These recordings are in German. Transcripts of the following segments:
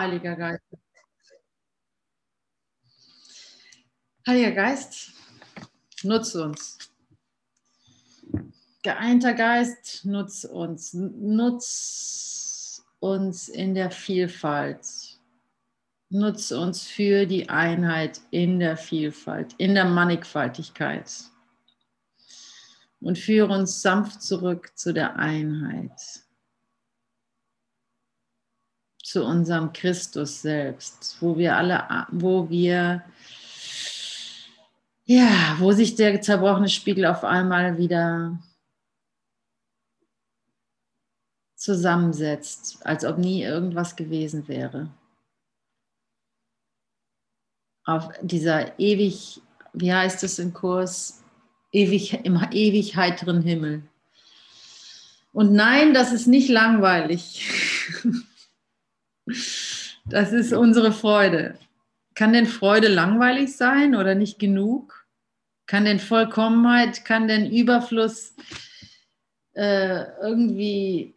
Heiliger Geist. Heiliger Geist, nutze uns. Geeinter Geist, nutze uns. Nutze uns in der Vielfalt. Nutze uns für die Einheit in der Vielfalt, in der Mannigfaltigkeit. Und führe uns sanft zurück zu der Einheit zu unserem Christus selbst, wo wir alle, wo wir, ja, wo sich der zerbrochene Spiegel auf einmal wieder zusammensetzt, als ob nie irgendwas gewesen wäre. Auf dieser ewig, wie heißt es im Kurs, ewig, im ewig heiteren Himmel. Und nein, das ist nicht langweilig. Das ist unsere Freude. Kann denn Freude langweilig sein oder nicht genug? Kann denn Vollkommenheit, kann denn Überfluss äh, irgendwie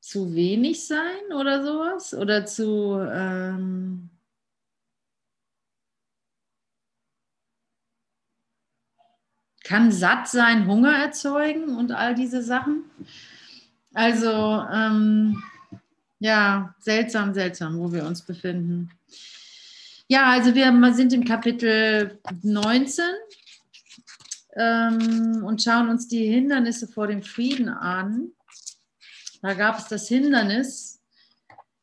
zu wenig sein oder sowas? Oder zu... Ähm, kann satt sein Hunger erzeugen und all diese Sachen? Also... Ähm, ja, seltsam, seltsam, wo wir uns befinden. Ja, also wir sind im Kapitel 19 ähm, und schauen uns die Hindernisse vor dem Frieden an. Da gab es das Hindernis,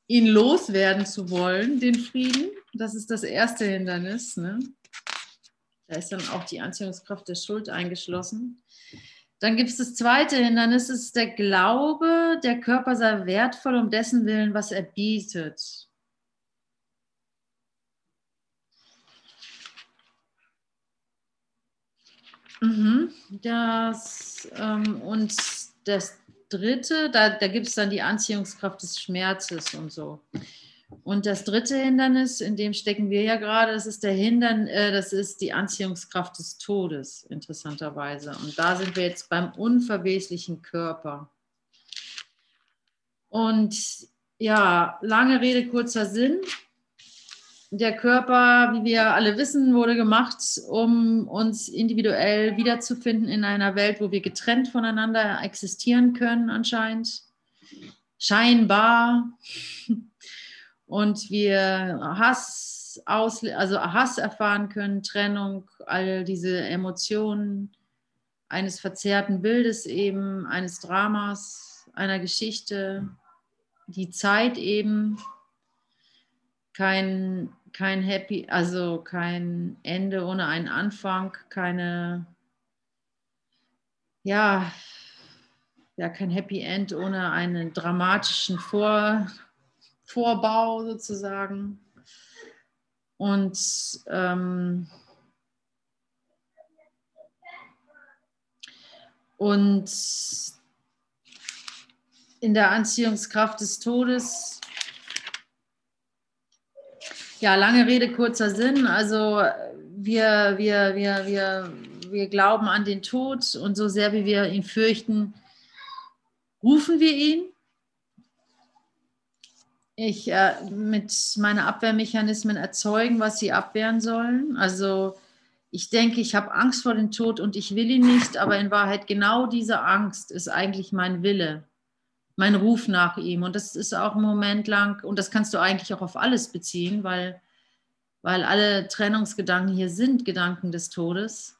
ihn loswerden zu wollen, den Frieden. Das ist das erste Hindernis. Ne? Da ist dann auch die Anziehungskraft der Schuld eingeschlossen. Dann gibt es das zweite Hindernis, das ist der Glaube, der Körper sei wertvoll um dessen Willen, was er bietet. Mhm, das, ähm, und das dritte, da, da gibt es dann die Anziehungskraft des Schmerzes und so. Und das dritte Hindernis, in dem stecken wir ja gerade, das ist der Hindern, äh, das ist die Anziehungskraft des Todes, interessanterweise. Und da sind wir jetzt beim unverweslichen Körper. Und ja, lange Rede, kurzer Sinn. Der Körper, wie wir alle wissen, wurde gemacht, um uns individuell wiederzufinden in einer Welt, wo wir getrennt voneinander existieren können, anscheinend. Scheinbar und wir Hass aus, also Hass erfahren können, Trennung, all diese Emotionen eines verzerrten Bildes eben, eines Dramas, einer Geschichte, die Zeit eben, kein, kein Happy, also kein Ende ohne einen Anfang, keine, ja, ja, kein Happy End ohne einen dramatischen Vor, Vorbau sozusagen. Und ähm, und in der Anziehungskraft des Todes. Ja, lange Rede, kurzer Sinn. Also wir, wir, wir, wir, wir glauben an den Tod und so sehr wie wir ihn fürchten, rufen wir ihn ich äh, mit meinen Abwehrmechanismen erzeugen, was sie abwehren sollen. Also ich denke, ich habe Angst vor dem Tod und ich will ihn nicht, aber in Wahrheit genau diese Angst ist eigentlich mein Wille, mein Ruf nach ihm. Und das ist auch ein Moment lang, und das kannst du eigentlich auch auf alles beziehen, weil, weil alle Trennungsgedanken hier sind Gedanken des Todes.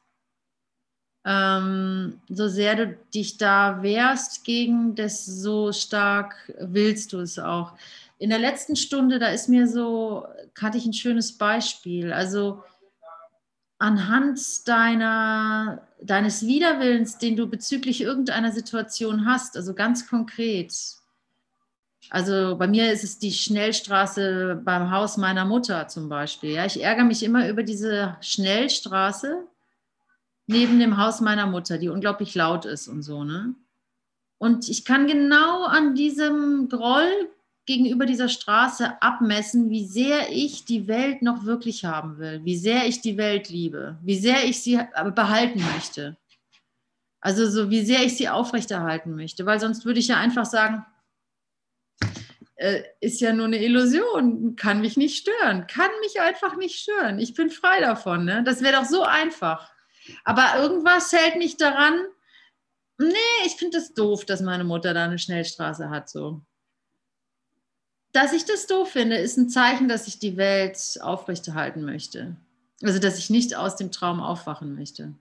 Ähm, so sehr du dich da wehrst gegen das, so stark willst du es auch in der letzten Stunde, da ist mir so, hatte ich ein schönes Beispiel. Also anhand deiner, deines Widerwillens, den du bezüglich irgendeiner Situation hast, also ganz konkret. Also bei mir ist es die Schnellstraße beim Haus meiner Mutter zum Beispiel. Ja, ich ärgere mich immer über diese Schnellstraße neben dem Haus meiner Mutter, die unglaublich laut ist und so. Ne? Und ich kann genau an diesem Groll gegenüber dieser Straße abmessen, wie sehr ich die Welt noch wirklich haben will, wie sehr ich die Welt liebe, wie sehr ich sie behalten möchte. Also so wie sehr ich sie aufrechterhalten möchte, weil sonst würde ich ja einfach sagen, äh, ist ja nur eine Illusion, kann mich nicht stören, kann mich einfach nicht stören. Ich bin frei davon. Ne? Das wäre doch so einfach. Aber irgendwas hält mich daran, nee, ich finde das doof, dass meine Mutter da eine Schnellstraße hat. So. Dass ich das doof finde, ist ein Zeichen, dass ich die Welt aufrechterhalten möchte. Also, dass ich nicht aus dem Traum aufwachen möchte.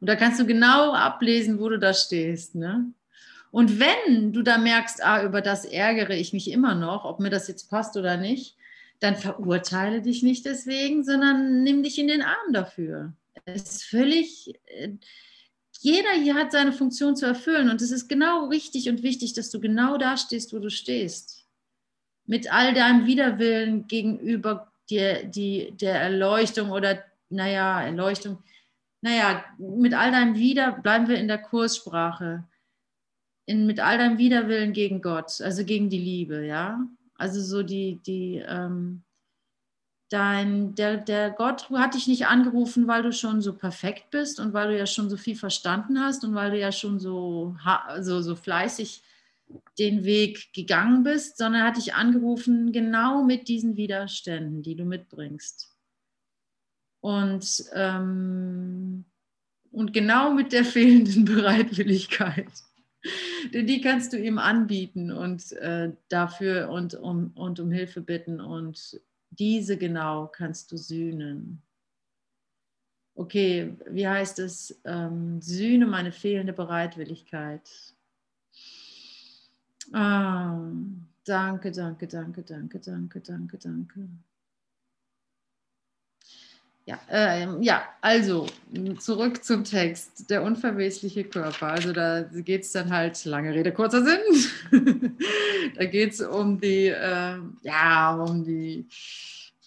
Und da kannst du genau ablesen, wo du da stehst. Ne? Und wenn du da merkst, ah, über das ärgere ich mich immer noch, ob mir das jetzt passt oder nicht, dann verurteile dich nicht deswegen, sondern nimm dich in den Arm dafür. Es ist völlig, äh, jeder hier hat seine Funktion zu erfüllen und es ist genau richtig und wichtig, dass du genau da stehst, wo du stehst. Mit all deinem Widerwillen gegenüber dir, die, der Erleuchtung oder, naja, Erleuchtung, naja, mit all deinem Wider, bleiben wir in der Kurssprache, in, mit all deinem Widerwillen gegen Gott, also gegen die Liebe, ja. Also so die, die, ähm, dein, der, der Gott hat dich nicht angerufen, weil du schon so perfekt bist und weil du ja schon so viel verstanden hast und weil du ja schon so, so, so fleißig den Weg gegangen bist, sondern hat dich angerufen genau mit diesen Widerständen, die du mitbringst. Und, ähm, und genau mit der fehlenden Bereitwilligkeit. Denn die kannst du ihm anbieten und äh, dafür und um, und um Hilfe bitten und diese genau kannst du sühnen. Okay, wie heißt es? Ähm, sühne meine fehlende Bereitwilligkeit. Ah, danke, danke, danke, danke, danke, danke, danke. Ja, äh, ja, also zurück zum Text. Der unverwesliche Körper. Also da geht es dann halt, lange Rede, kurzer Sinn. da geht es um die, äh, ja, um die,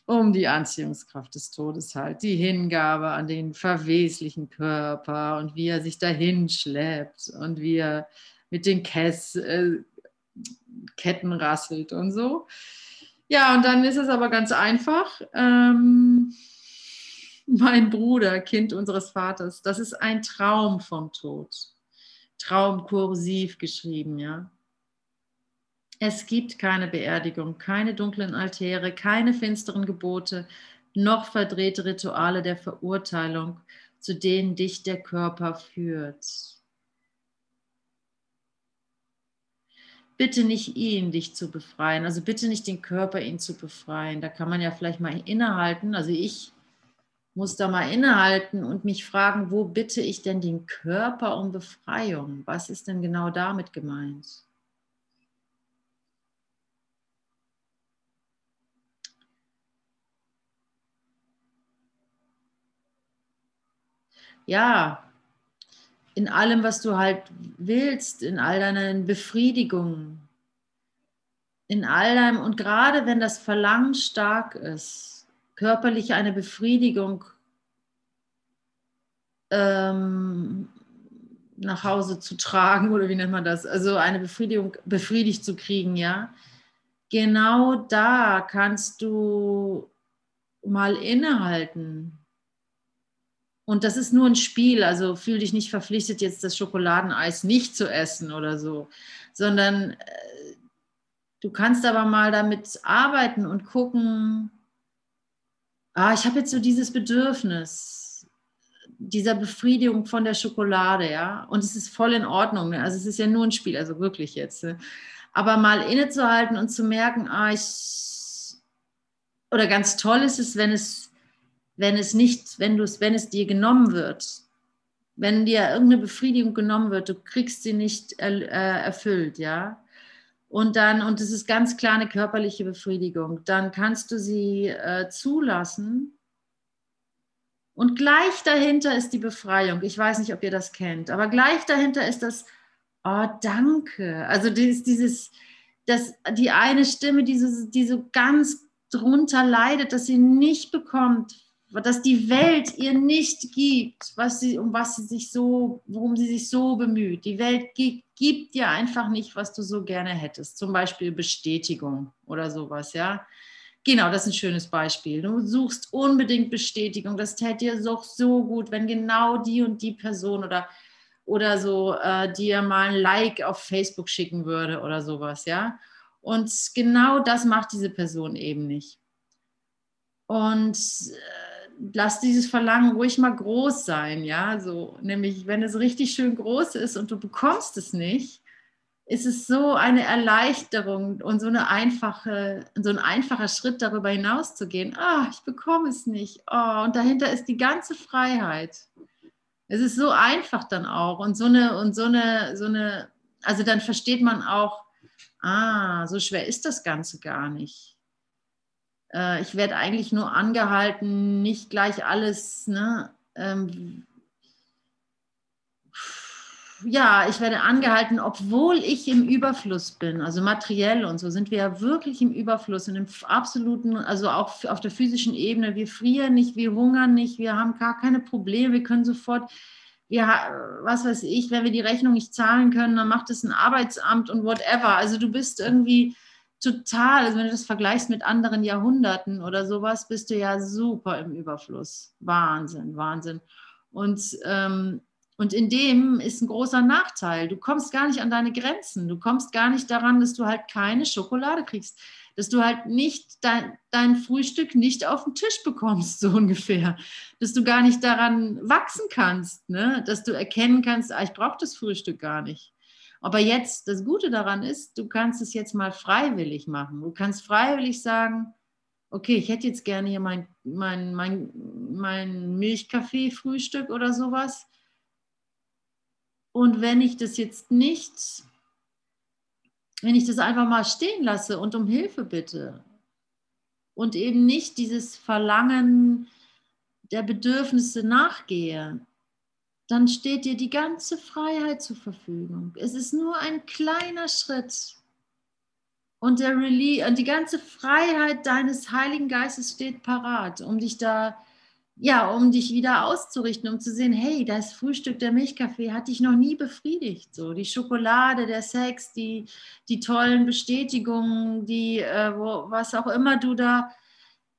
um die Anziehungskraft des Todes halt, die Hingabe an den verweslichen Körper und wie er sich dahin schleppt und wie er mit den Kess, äh, Ketten rasselt und so. Ja, und dann ist es aber ganz einfach. Ähm, mein Bruder, Kind unseres Vaters, das ist ein Traum vom Tod. Traum kursiv geschrieben, ja. Es gibt keine Beerdigung, keine dunklen Altäre, keine finsteren Gebote, noch verdrehte Rituale der Verurteilung, zu denen dich der Körper führt. Bitte nicht ihn, dich zu befreien, also bitte nicht den Körper, ihn zu befreien. Da kann man ja vielleicht mal innehalten. Also ich muss da mal innehalten und mich fragen, wo bitte ich denn den Körper um Befreiung? Was ist denn genau damit gemeint? Ja, in allem, was du halt willst, in all deinen Befriedigungen, in all deinem, und gerade wenn das Verlangen stark ist, körperlich eine Befriedigung ähm, nach Hause zu tragen oder wie nennt man das? Also eine Befriedigung befriedigt zu kriegen, ja. Genau da kannst du mal innehalten. Und das ist nur ein Spiel, also fühl dich nicht verpflichtet, jetzt das Schokoladeneis nicht zu essen oder so, sondern äh, du kannst aber mal damit arbeiten und gucken, ah, ich habe jetzt so dieses Bedürfnis dieser Befriedigung von der Schokolade, ja, und es ist voll in Ordnung, ne? also es ist ja nur ein Spiel, also wirklich jetzt, ne? aber mal innezuhalten und zu merken, ah, ich, oder ganz toll ist es, wenn es, wenn es nicht, wenn du es, wenn es dir genommen wird, wenn dir irgendeine Befriedigung genommen wird, du kriegst sie nicht äh, erfüllt, ja, und dann, und das ist ganz klar eine körperliche Befriedigung, dann kannst du sie äh, zulassen. Und gleich dahinter ist die Befreiung. Ich weiß nicht, ob ihr das kennt, aber gleich dahinter ist das, oh, danke. Also dieses, dieses das, die eine Stimme, die so, die so ganz drunter leidet, dass sie nicht bekommt, dass die Welt ihr nicht gibt, was sie, um was sie sich so, worum sie sich so bemüht. Die Welt gibt, dir einfach nicht, was du so gerne hättest. Zum Beispiel Bestätigung oder sowas, ja. Genau, das ist ein schönes Beispiel. Du suchst unbedingt Bestätigung. Das täte dir so, so gut, wenn genau die und die Person oder, oder so äh, dir mal ein Like auf Facebook schicken würde oder sowas, ja. Und genau das macht diese Person eben nicht. Und äh, lass dieses Verlangen ruhig mal groß sein, ja, so, nämlich wenn es richtig schön groß ist und du bekommst es nicht, ist es so eine Erleichterung und so eine einfache, so ein einfacher Schritt darüber hinaus zu gehen. Ah, ich bekomme es nicht. Oh, und dahinter ist die ganze Freiheit. Es ist so einfach dann auch und so eine und so eine so eine, also dann versteht man auch, ah, so schwer ist das Ganze gar nicht. Äh, ich werde eigentlich nur angehalten, nicht gleich alles, ne, ähm, ja, ich werde angehalten, obwohl ich im Überfluss bin, also materiell und so sind wir ja wirklich im Überfluss und im absoluten, also auch auf der physischen Ebene. Wir frieren nicht, wir hungern nicht, wir haben gar keine Probleme, wir können sofort, wir, was weiß ich, wenn wir die Rechnung nicht zahlen können, dann macht es ein Arbeitsamt und whatever. Also du bist irgendwie total, also wenn du das vergleichst mit anderen Jahrhunderten oder sowas, bist du ja super im Überfluss. Wahnsinn, Wahnsinn. Und ähm, und in dem ist ein großer Nachteil. Du kommst gar nicht an deine Grenzen. Du kommst gar nicht daran, dass du halt keine Schokolade kriegst. Dass du halt nicht dein, dein Frühstück nicht auf den Tisch bekommst, so ungefähr. Dass du gar nicht daran wachsen kannst. Ne? Dass du erkennen kannst, ah, ich brauche das Frühstück gar nicht. Aber jetzt, das Gute daran ist, du kannst es jetzt mal freiwillig machen. Du kannst freiwillig sagen, okay, ich hätte jetzt gerne hier mein, mein, mein, mein Milchkaffee-Frühstück oder sowas und wenn ich das jetzt nicht, wenn ich das einfach mal stehen lasse und um Hilfe bitte und eben nicht dieses Verlangen der Bedürfnisse nachgehe, dann steht dir die ganze Freiheit zur Verfügung. Es ist nur ein kleiner Schritt. Und, der Release, die ganze Freiheit deines Heiligen Geistes steht parat, um dich da ja, um dich wieder auszurichten, um zu sehen, hey, das Frühstück, der Milchkaffee hat dich noch nie befriedigt. So, die Schokolade, der Sex, die, die tollen Bestätigungen, die, äh, wo, was auch immer du da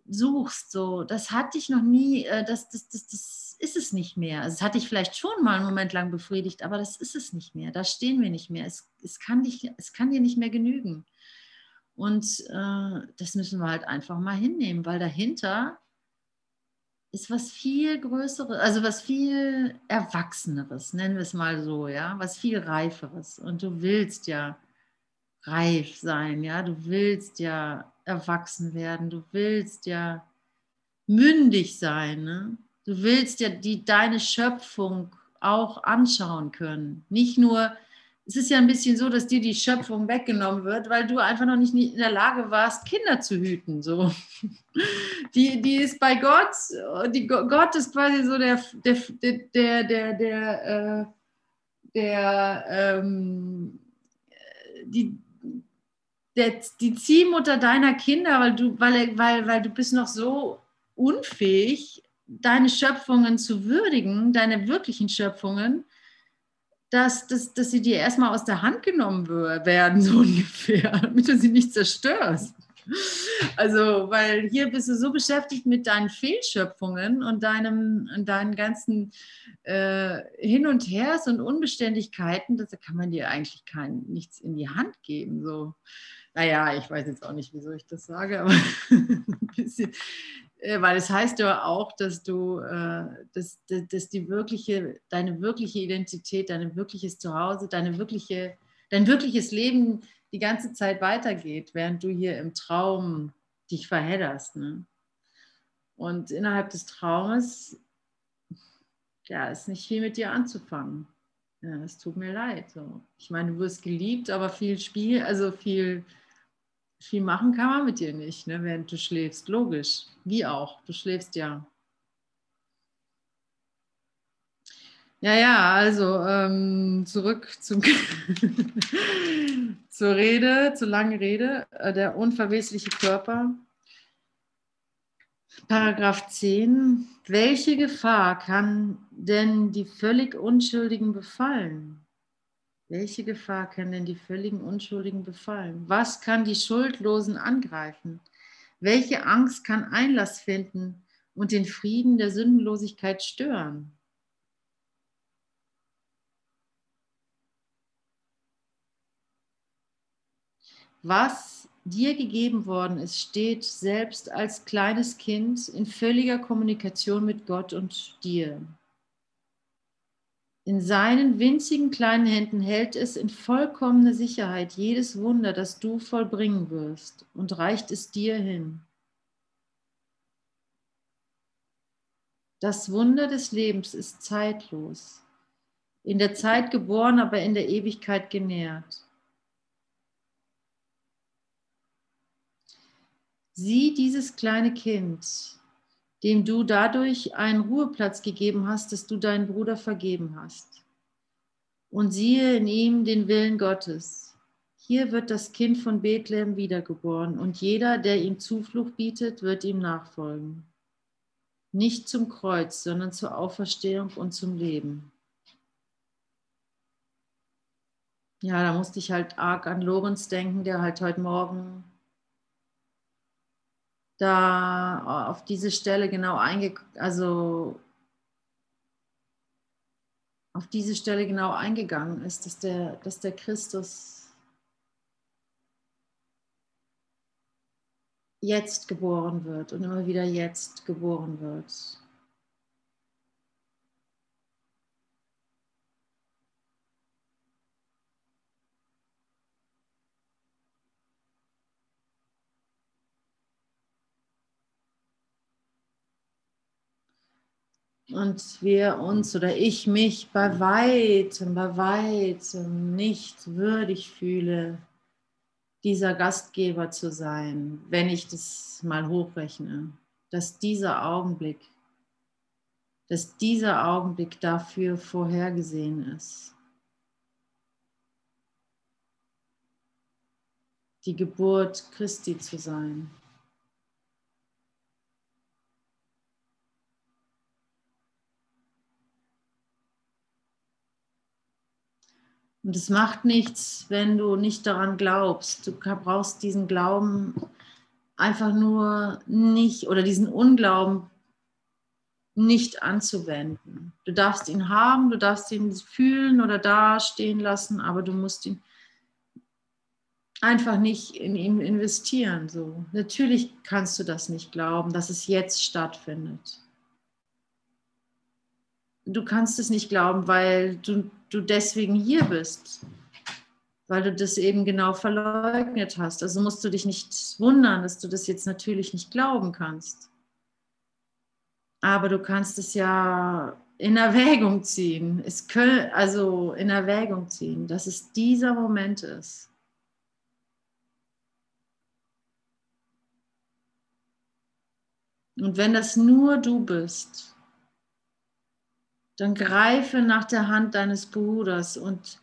suchst, so, das hat dich noch nie, äh, das, das, das, das ist es nicht mehr. Also, es hat dich vielleicht schon mal einen Moment lang befriedigt, aber das ist es nicht mehr. Da stehen wir nicht mehr. Es, es, kann, dich, es kann dir nicht mehr genügen. Und äh, das müssen wir halt einfach mal hinnehmen, weil dahinter ist was viel Größeres, also was viel Erwachseneres, nennen wir es mal so, ja, was viel Reiferes. Und du willst ja reif sein, ja, du willst ja erwachsen werden, du willst ja mündig sein, ne? Du willst ja die, deine Schöpfung auch anschauen können, nicht nur es ist ja ein bisschen so, dass dir die Schöpfung weggenommen wird, weil du einfach noch nicht in der Lage warst, Kinder zu hüten. So. Die, die ist bei Gott, die, Gott ist quasi so der, der, der, der, der, äh, der ähm, die, der, die Ziehmutter deiner Kinder, weil du, weil, weil, weil du bist noch so unfähig, deine Schöpfungen zu würdigen, deine wirklichen Schöpfungen dass, dass, dass sie dir erstmal aus der Hand genommen werden, so ungefähr, damit du sie nicht zerstörst. Also, weil hier bist du so beschäftigt mit deinen Fehlschöpfungen und deinem, und deinen ganzen äh, Hin und Hers und Unbeständigkeiten, da kann man dir eigentlich kein, nichts in die Hand geben. So. Naja, ich weiß jetzt auch nicht, wieso ich das sage, aber ein bisschen, weil es heißt ja auch, dass du, äh, dass, dass die wirkliche, deine wirkliche Identität, dein wirkliches Zuhause, deine wirkliche, dein wirkliches Leben die ganze Zeit weitergeht, während du hier im Traum dich verhedderst. Ne? Und innerhalb des Traumes, ja, ist nicht viel mit dir anzufangen. Ja, es tut mir leid. So. Ich meine, du wirst geliebt, aber viel Spiel, also viel viel machen kann man mit dir nicht, ne, während du schläfst. Logisch. Wie auch. Du schläfst ja. Ja, ja, also ähm, zurück zum zur Rede, zur langen Rede. Äh, der unverwesliche Körper. Paragraph 10. Welche Gefahr kann denn die völlig Unschuldigen befallen? Welche Gefahr kann denn die völligen Unschuldigen befallen? Was kann die Schuldlosen angreifen? Welche Angst kann Einlass finden und den Frieden der Sündenlosigkeit stören? was dir gegeben worden ist, steht selbst als kleines Kind in völliger Kommunikation mit Gott und dir. In seinen winzigen kleinen Händen hält es in vollkommener Sicherheit jedes Wunder, das du vollbringen wirst, und reicht es dir hin. Das Wunder des Lebens ist zeitlos, in der Zeit geboren, aber in der Ewigkeit genährt. Sieh dieses kleine Kind, dem du dadurch einen Ruheplatz gegeben hast, dass du deinen Bruder vergeben hast. Und siehe in ihm den Willen Gottes. Hier wird das Kind von Bethlehem wiedergeboren und jeder, der ihm Zuflucht bietet, wird ihm nachfolgen. Nicht zum Kreuz, sondern zur Auferstehung und zum Leben. Ja, da musste ich halt arg an Lorenz denken, der halt heute Morgen da auf diese Stelle genau einge also auf diese Stelle genau eingegangen ist, dass der, dass der Christus jetzt geboren wird und immer wieder jetzt geboren wird. Und wir uns oder ich mich bei weitem, bei weitem nicht würdig fühle, dieser Gastgeber zu sein, wenn ich das mal hochrechne, dass dieser Augenblick, dass dieser Augenblick dafür vorhergesehen ist. Die Geburt Christi zu sein. Und es macht nichts, wenn du nicht daran glaubst. Du brauchst diesen Glauben einfach nur nicht oder diesen Unglauben nicht anzuwenden. Du darfst ihn haben, du darfst ihn fühlen oder dastehen lassen, aber du musst ihn einfach nicht in ihn investieren. So. Natürlich kannst du das nicht glauben, dass es jetzt stattfindet. Du kannst es nicht glauben, weil du du deswegen hier bist, weil du das eben genau verleugnet hast. Also musst du dich nicht wundern, dass du das jetzt natürlich nicht glauben kannst. Aber du kannst es ja in Erwägung ziehen, es können, also in Erwägung ziehen, dass es dieser Moment ist. Und wenn das nur du bist, dann greife nach der Hand deines Bruders und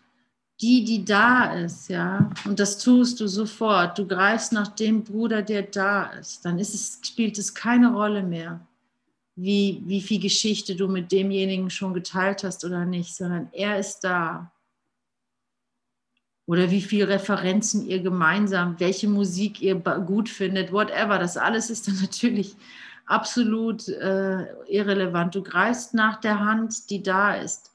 die, die da ist, ja, und das tust du sofort. Du greifst nach dem Bruder, der da ist. Dann ist es, spielt es keine Rolle mehr, wie, wie viel Geschichte du mit demjenigen schon geteilt hast oder nicht, sondern er ist da. Oder wie viele Referenzen ihr gemeinsam, welche Musik ihr gut findet, whatever. Das alles ist dann natürlich absolut äh, irrelevant. Du greifst nach der Hand, die da ist,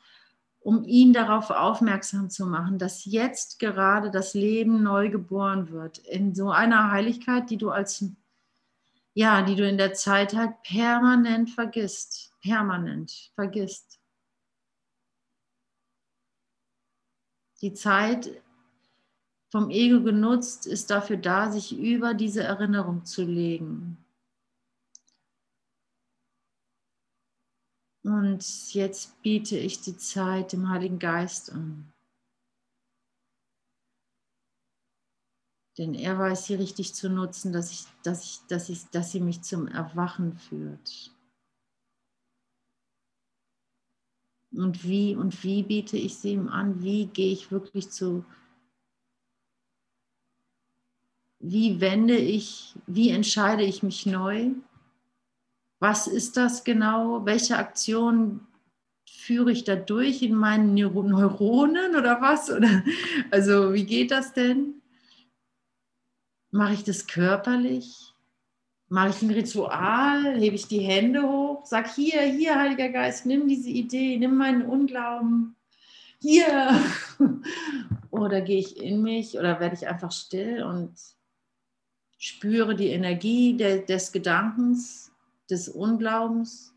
um ihn darauf aufmerksam zu machen, dass jetzt gerade das Leben neu geboren wird. In so einer Heiligkeit, die du als, ja, die du in der Zeit halt permanent vergisst. Permanent vergisst. Die Zeit vom Ego genutzt ist dafür da, sich über diese Erinnerung zu legen. Und jetzt biete ich die Zeit dem Heiligen Geist an. Denn er weiß sie richtig zu nutzen, dass, ich, dass, ich, dass, ich, dass sie mich zum Erwachen führt. Und wie und wie biete ich sie ihm an? Wie gehe ich wirklich zu, wie wende ich, wie entscheide ich mich neu? Was ist das genau? Welche Aktion führe ich da durch in meinen Neuronen oder was? Oder, also wie geht das denn? Mache ich das körperlich? Mache ich ein Ritual? Hebe ich die Hände hoch? Sag hier, hier, Heiliger Geist, nimm diese Idee, nimm meinen Unglauben. Hier. Oder gehe ich in mich oder werde ich einfach still und spüre die Energie de, des Gedankens, des Unglaubens?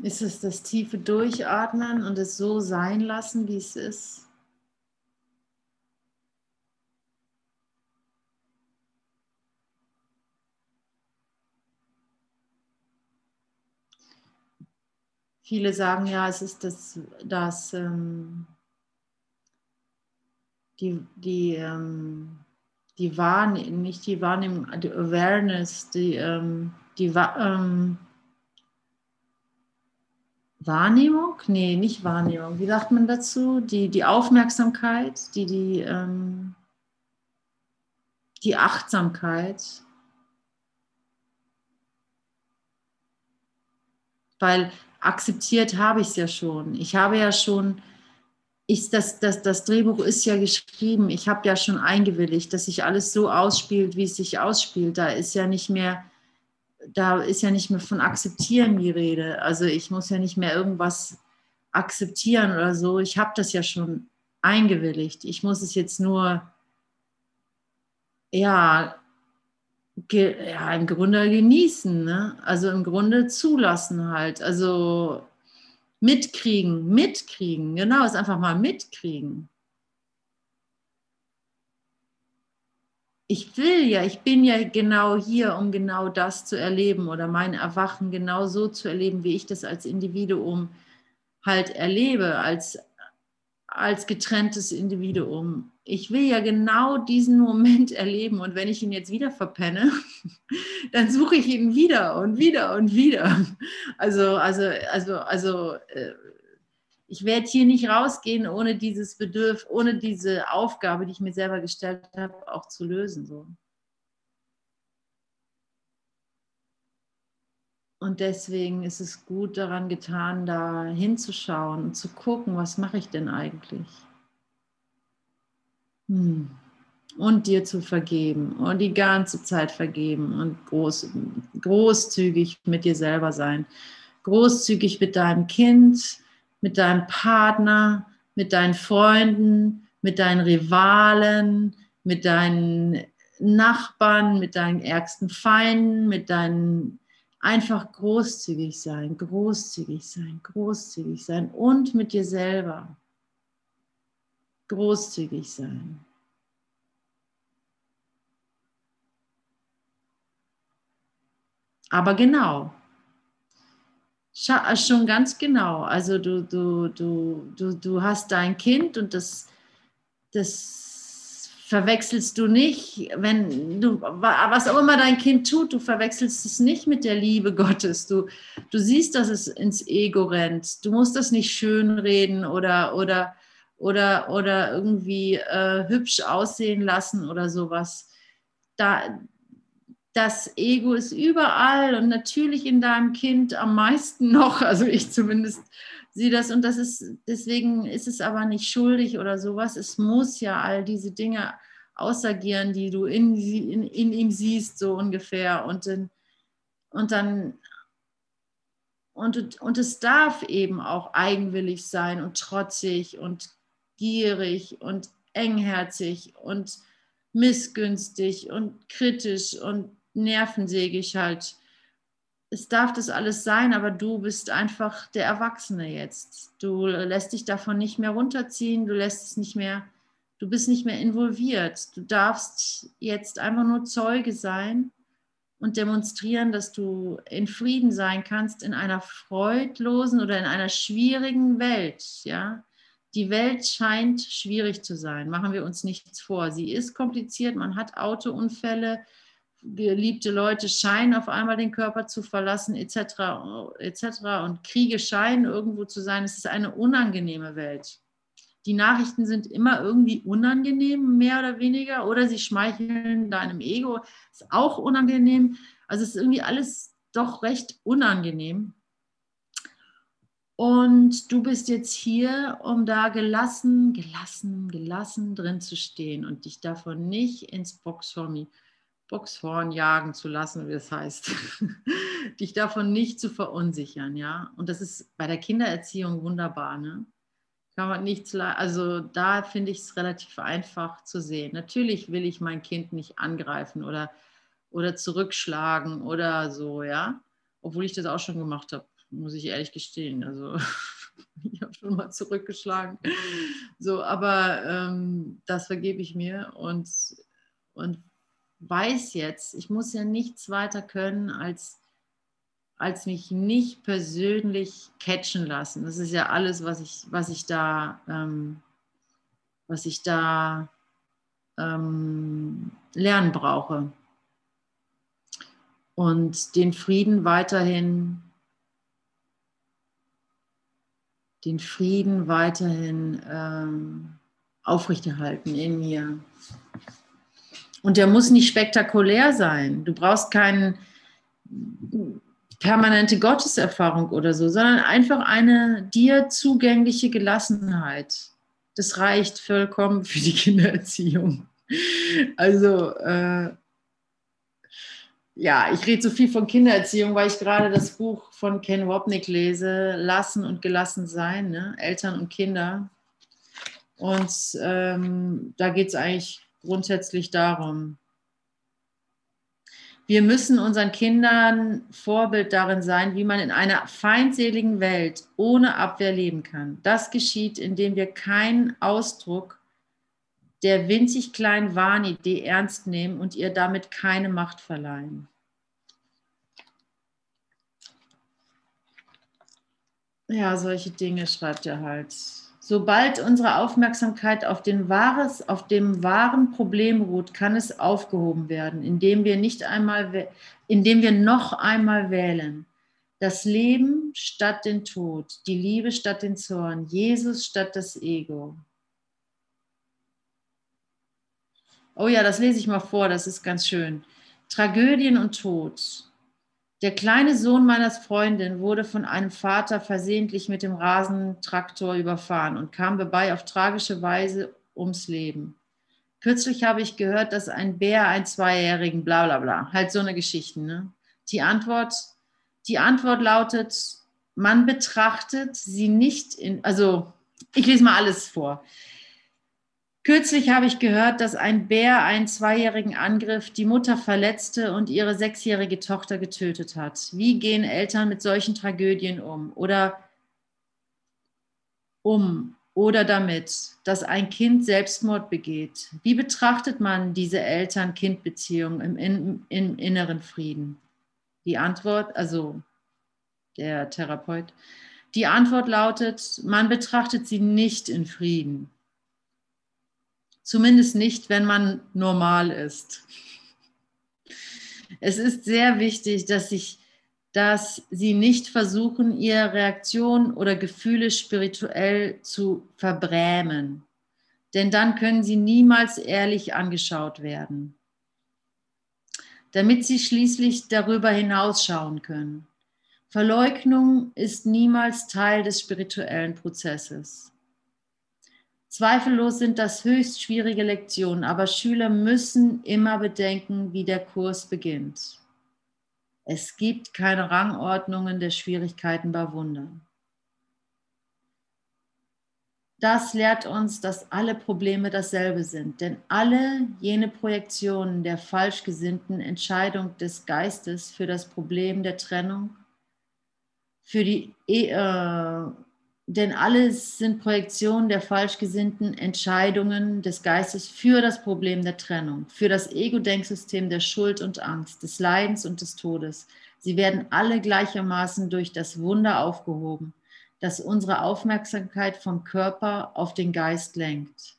Ist es das tiefe Durchatmen und es so sein lassen, wie es ist? Viele sagen ja, es ist das, das ähm, die, die, ähm, die Wahrnehmung, nicht die Wahrnehmung, die Awareness, die, ähm, die ähm, Wahrnehmung? Nee, nicht Wahrnehmung. Wie sagt man dazu? Die, die Aufmerksamkeit, die, die, ähm, die Achtsamkeit. Weil akzeptiert habe ich es ja schon. Ich habe ja schon, ich, das, das, das Drehbuch ist ja geschrieben. Ich habe ja schon eingewilligt, dass sich alles so ausspielt, wie es sich ausspielt. Da ist ja nicht mehr da ist ja nicht mehr von akzeptieren die Rede. Also ich muss ja nicht mehr irgendwas akzeptieren oder so. Ich habe das ja schon eingewilligt. Ich muss es jetzt nur, ja, ja im Grunde genießen. Ne? Also im Grunde zulassen halt. Also mitkriegen, mitkriegen. Genau, es einfach mal mitkriegen. ich will ja, ich bin ja genau hier, um genau das zu erleben oder mein Erwachen genau so zu erleben, wie ich das als Individuum halt erlebe, als, als getrenntes Individuum. Ich will ja genau diesen Moment erleben und wenn ich ihn jetzt wieder verpenne, dann suche ich ihn wieder und wieder und wieder. Also, also, also, also, äh, ich werde hier nicht rausgehen, ohne dieses Bedürf, ohne diese Aufgabe, die ich mir selber gestellt habe, auch zu lösen. So. Und deswegen ist es gut daran getan, da hinzuschauen und zu gucken, was mache ich denn eigentlich? Hm. Und dir zu vergeben und die ganze Zeit vergeben und groß, großzügig mit dir selber sein, großzügig mit deinem Kind, mit deinem Partner, mit deinen Freunden, mit deinen Rivalen, mit deinen Nachbarn, mit deinen ärgsten Feinden, mit deinen einfach großzügig sein, großzügig sein, großzügig sein und mit dir selber großzügig sein. Aber genau, äh, schon ganz genau. Also du, du, du, du, du hast dein Kind und das, das verwechselst du nicht, wenn du, was auch immer dein Kind tut, du verwechselst es nicht mit der Liebe Gottes. Du, du siehst, dass es ins Ego rennt. Du musst das nicht schönreden oder, oder, oder, oder irgendwie äh, hübsch aussehen lassen oder sowas. Da, das Ego ist überall und natürlich in deinem Kind am meisten noch, also ich zumindest sehe das und das ist, deswegen ist es aber nicht schuldig oder sowas. Es muss ja all diese Dinge ausagieren, die du in, in, in ihm siehst, so ungefähr. Und, und dann und, und es darf eben auch eigenwillig sein und trotzig und gierig und engherzig und missgünstig und kritisch und nervensägig halt. Es darf das alles sein, aber du bist einfach der Erwachsene jetzt. Du lässt dich davon nicht mehr runterziehen, du lässt es nicht mehr, du bist nicht mehr involviert. Du darfst jetzt einfach nur Zeuge sein und demonstrieren, dass du in Frieden sein kannst in einer freudlosen oder in einer schwierigen Welt, ja. Die Welt scheint schwierig zu sein, machen wir uns nichts vor. Sie ist kompliziert, man hat Autounfälle, geliebte Leute scheinen auf einmal den Körper zu verlassen, etc. etc. Und Kriege scheinen irgendwo zu sein. Es ist eine unangenehme Welt. Die Nachrichten sind immer irgendwie unangenehm, mehr oder weniger, oder sie schmeicheln deinem Ego. Ist auch unangenehm. Also es ist irgendwie alles doch recht unangenehm. Und du bist jetzt hier, um da gelassen, gelassen, gelassen drin zu stehen und dich davon nicht ins Boxhorn, Boxhorn jagen zu lassen, wie das heißt. dich davon nicht zu verunsichern, ja. Und das ist bei der Kindererziehung wunderbar, ne? Kann man nichts, also da finde ich es relativ einfach zu sehen. Natürlich will ich mein Kind nicht angreifen oder, oder zurückschlagen oder so, ja. Obwohl ich das auch schon gemacht habe muss ich ehrlich gestehen. Also ich habe schon mal zurückgeschlagen. So, aber ähm, das vergebe ich mir und, und weiß jetzt, ich muss ja nichts weiter können, als, als mich nicht persönlich catchen lassen. Das ist ja alles, was ich, was ich da, ähm, was ich da ähm, lernen brauche. Und den Frieden weiterhin den Frieden weiterhin ähm, aufrechterhalten in mir. Und der muss nicht spektakulär sein. Du brauchst keine permanente Gotteserfahrung oder so, sondern einfach eine dir zugängliche Gelassenheit. Das reicht vollkommen für die Kindererziehung. Also äh, ja, ich rede so viel von Kindererziehung, weil ich gerade das Buch von Ken Wapnick lese, Lassen und gelassen sein, ne? Eltern und Kinder. Und ähm, da geht es eigentlich grundsätzlich darum, wir müssen unseren Kindern Vorbild darin sein, wie man in einer feindseligen Welt ohne Abwehr leben kann. Das geschieht, indem wir keinen Ausdruck der winzig kleinen Wahnidee ernst nehmen und ihr damit keine Macht verleihen. Ja, solche Dinge schreibt er halt. Sobald unsere Aufmerksamkeit auf, den wahres, auf dem wahren Problem ruht, kann es aufgehoben werden, indem wir nicht einmal, indem wir noch einmal wählen. Das Leben statt den Tod, die Liebe statt den Zorn, Jesus statt das Ego. Oh ja, das lese ich mal vor, das ist ganz schön. Tragödien und Tod. Der kleine Sohn meiner Freundin wurde von einem Vater versehentlich mit dem Rasentraktor überfahren und kam dabei auf tragische Weise ums Leben. Kürzlich habe ich gehört, dass ein Bär einen Zweijährigen, bla bla bla, halt so eine Geschichte. Ne? Die, Antwort, die Antwort lautet, man betrachtet sie nicht in, also ich lese mal alles vor. Kürzlich habe ich gehört, dass ein Bär einen zweijährigen Angriff, die Mutter verletzte und ihre sechsjährige Tochter getötet hat. Wie gehen Eltern mit solchen Tragödien um? Oder um oder damit, dass ein Kind Selbstmord begeht? Wie betrachtet man diese Eltern-Kind-Beziehung im, im, im inneren Frieden? Die Antwort, also der Therapeut, die Antwort lautet, man betrachtet sie nicht in Frieden. Zumindest nicht, wenn man normal ist. Es ist sehr wichtig, dass, ich, dass Sie nicht versuchen, Ihre Reaktionen oder Gefühle spirituell zu verbrämen. Denn dann können Sie niemals ehrlich angeschaut werden. Damit Sie schließlich darüber hinausschauen können. Verleugnung ist niemals Teil des spirituellen Prozesses. Zweifellos sind das höchst schwierige Lektionen, aber Schüler müssen immer bedenken, wie der Kurs beginnt. Es gibt keine Rangordnungen der Schwierigkeiten bei Wundern. Das lehrt uns, dass alle Probleme dasselbe sind, denn alle jene Projektionen der falsch gesinnten Entscheidung des Geistes für das Problem der Trennung, für die äh, denn alles sind Projektionen der falsch gesinnten Entscheidungen des Geistes für das Problem der Trennung, für das Ego-Denksystem der Schuld und Angst, des Leidens und des Todes. Sie werden alle gleichermaßen durch das Wunder aufgehoben, das unsere Aufmerksamkeit vom Körper auf den Geist lenkt.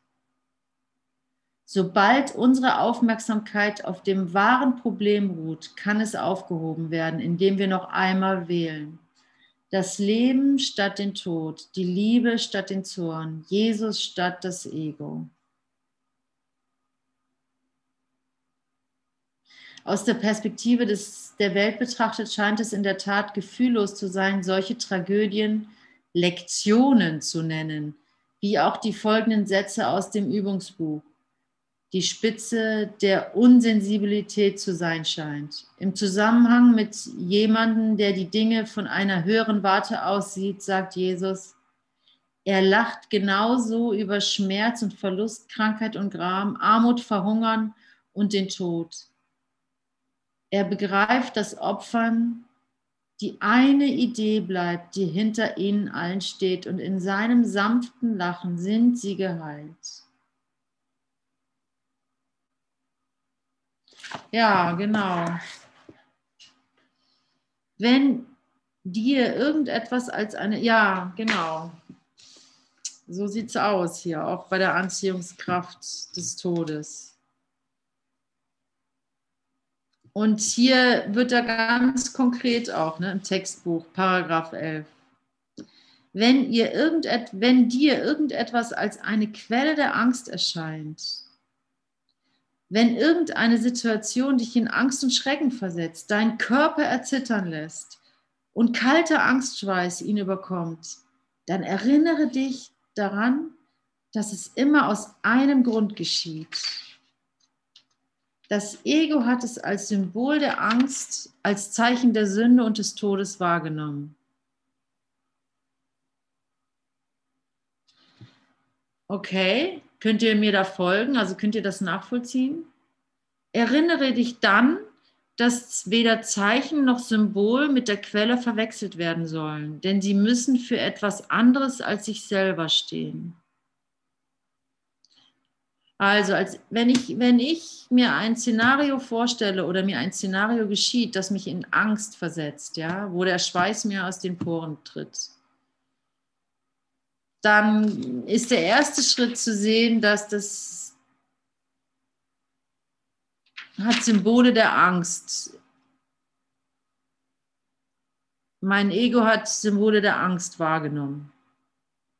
Sobald unsere Aufmerksamkeit auf dem wahren Problem ruht, kann es aufgehoben werden, indem wir noch einmal wählen das Leben statt den Tod, die Liebe statt den Zorn, Jesus statt das Ego. Aus der Perspektive des, der Welt betrachtet scheint es in der Tat gefühllos zu sein, solche Tragödien Lektionen zu nennen, wie auch die folgenden Sätze aus dem Übungsbuch die Spitze der Unsensibilität zu sein scheint. Im Zusammenhang mit jemandem, der die Dinge von einer höheren Warte aussieht, sagt Jesus, er lacht genauso über Schmerz und Verlust, Krankheit und Gram, Armut, Verhungern und den Tod. Er begreift, dass Opfern die eine Idee bleibt, die hinter ihnen allen steht, und in seinem sanften Lachen sind sie geheilt. Ja, genau. Wenn dir irgendetwas als eine, ja, genau. So sieht es aus hier, auch bei der Anziehungskraft des Todes. Und hier wird da ganz konkret auch ne, im Textbuch, Paragraph 11. Wenn, ihr irgendet, wenn dir irgendetwas als eine Quelle der Angst erscheint, wenn irgendeine Situation dich in Angst und Schrecken versetzt, deinen Körper erzittern lässt und kalter Angstschweiß ihn überkommt, dann erinnere dich daran, dass es immer aus einem Grund geschieht. Das Ego hat es als Symbol der Angst, als Zeichen der Sünde und des Todes wahrgenommen. Okay, Könnt ihr mir da folgen? Also könnt ihr das nachvollziehen? Erinnere dich dann, dass weder Zeichen noch Symbol mit der Quelle verwechselt werden sollen, denn sie müssen für etwas anderes als sich selber stehen. Also, als wenn ich, wenn ich mir ein Szenario vorstelle oder mir ein Szenario geschieht, das mich in Angst versetzt, ja, wo der Schweiß mir aus den Poren tritt, dann ist der erste Schritt zu sehen, dass das hat Symbole der Angst. Mein Ego hat Symbole der Angst wahrgenommen.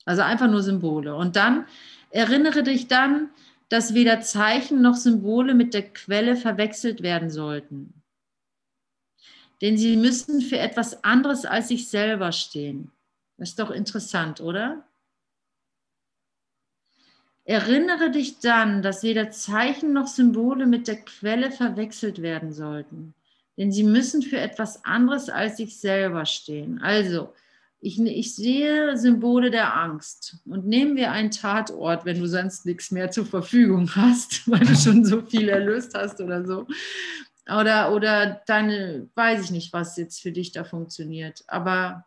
Also einfach nur Symbole. Und dann erinnere dich dann, dass weder Zeichen noch Symbole mit der Quelle verwechselt werden sollten. Denn sie müssen für etwas anderes als sich selber stehen. Das ist doch interessant, oder? Erinnere dich dann, dass weder Zeichen noch Symbole mit der Quelle verwechselt werden sollten, denn sie müssen für etwas anderes als sich selber stehen. Also, ich, ich sehe Symbole der Angst und nehmen wir einen Tatort, wenn du sonst nichts mehr zur Verfügung hast, weil du schon so viel erlöst hast oder so. Oder, oder deine, weiß ich nicht, was jetzt für dich da funktioniert. Aber